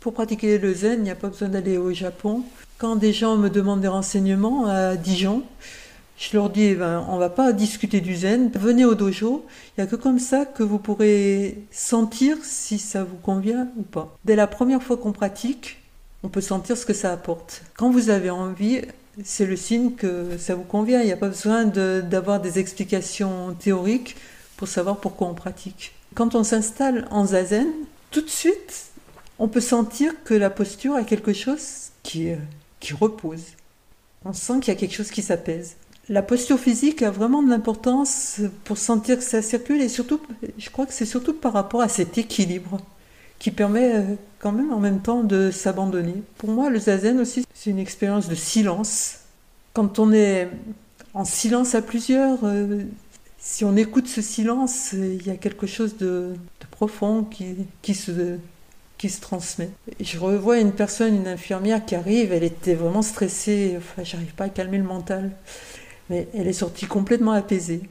Pour pratiquer le zen, il n'y a pas besoin d'aller au Japon. Quand des gens me demandent des renseignements à Dijon, je leur dis, eh ben, on va pas discuter du zen, venez au dojo, il n'y a que comme ça que vous pourrez sentir si ça vous convient ou pas. Dès la première fois qu'on pratique, on peut sentir ce que ça apporte. Quand vous avez envie, c'est le signe que ça vous convient. Il n'y a pas besoin d'avoir des explications théoriques pour savoir pourquoi on pratique. Quand on s'installe en zazen, tout de suite, on peut sentir que la posture a quelque chose qui, qui repose. On sent qu'il y a quelque chose qui s'apaise. La posture physique a vraiment de l'importance pour sentir que ça circule et surtout, je crois que c'est surtout par rapport à cet équilibre qui permet euh, quand même en même temps de s'abandonner. Pour moi, le zazen aussi, c'est une expérience de silence. Quand on est en silence à plusieurs, euh, si on écoute ce silence, il y a quelque chose de, profond qui, qui, se, qui se transmet. je revois une personne, une infirmière qui arrive, elle était vraiment stressée, enfin, j'arrive pas à calmer le mental, mais elle est sortie complètement apaisée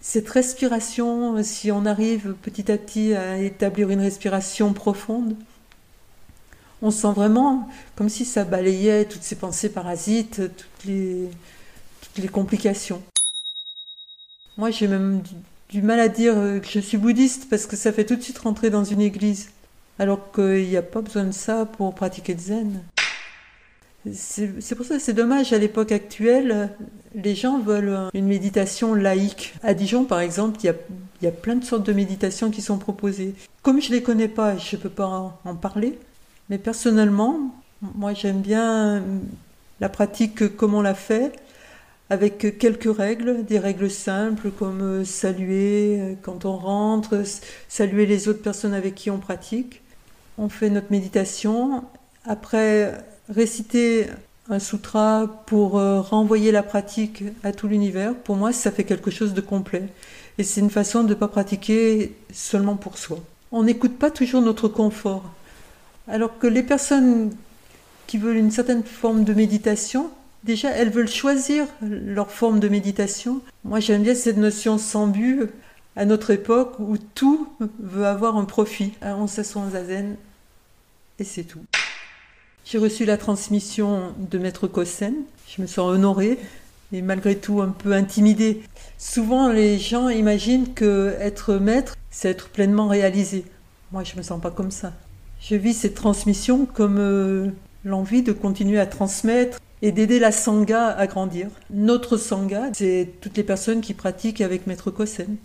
cette respiration, si on arrive petit à petit à établir une respiration profonde, on sent vraiment comme si ça balayait toutes ces pensées parasites, toutes les, toutes les complications. Moi, j'ai même du, mal à dire que je suis bouddhiste parce que ça fait tout de suite rentrer dans une église, alors qu'il n'y a pas besoin de ça pour pratiquer le zen. C'est pour ça que c'est dommage, à l'époque actuelle, les gens veulent une méditation laïque. À Dijon, par exemple, il y a, plein de sortes de méditations qui sont proposées. Comme je ne les connais pas, je ne peux pas en parler, mais personnellement, moi j'aime bien la pratique comme on l'a fait, avec quelques règles, des règles simples comme saluer quand on rentre, saluer les autres personnes avec qui on pratique. On fait notre méditation. Après, réciter un sutra pour euh, renvoyer la pratique à tout l'univers, pour moi, ça fait quelque chose de complet. Et c'est une façon de ne pas pratiquer seulement pour soi. On n'écoute pas toujours notre confort. Alors que les personnes qui veulent une certaine forme de méditation, déjà, elles veulent choisir leur forme de méditation. Moi, j'aime bien cette notion sans but à notre époque où tout veut avoir un profit. on s'assoit en zazen et c'est tout. J'ai reçu la transmission de Maître Kossen. Je me sens honorée et malgré tout un peu intimidée. Souvent, les gens imaginent que être maître, c'est être pleinement réalisé. Moi, je me sens pas comme ça. Je vis cette transmission comme euh, l'envie de continuer à transmettre et d'aider la sangha à grandir. Notre sangha, c'est toutes les personnes qui pratiquent avec Maître Kossen.